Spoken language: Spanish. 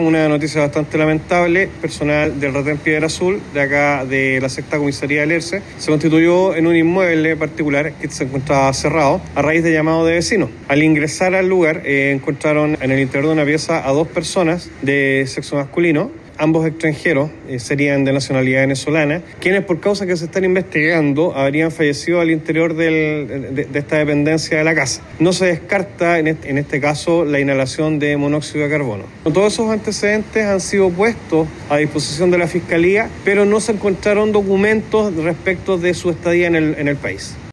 Una noticia bastante lamentable, personal del Retén Piedra Azul, de acá de la sexta comisaría del ERCE, se constituyó en un inmueble particular que se encontraba cerrado a raíz de llamado de vecinos. Al ingresar al lugar eh, encontraron en el interior de una pieza a dos personas de sexo masculino ambos extranjeros eh, serían de nacionalidad venezolana, quienes por causa que se están investigando habrían fallecido al interior de, esta dependencia de la casa. No se descarta en este, caso la inhalación de monóxido de carbono. Todos esos antecedentes han sido puestos a disposición de la Fiscalía, pero no se encontraron documentos respecto de su estadía en el país.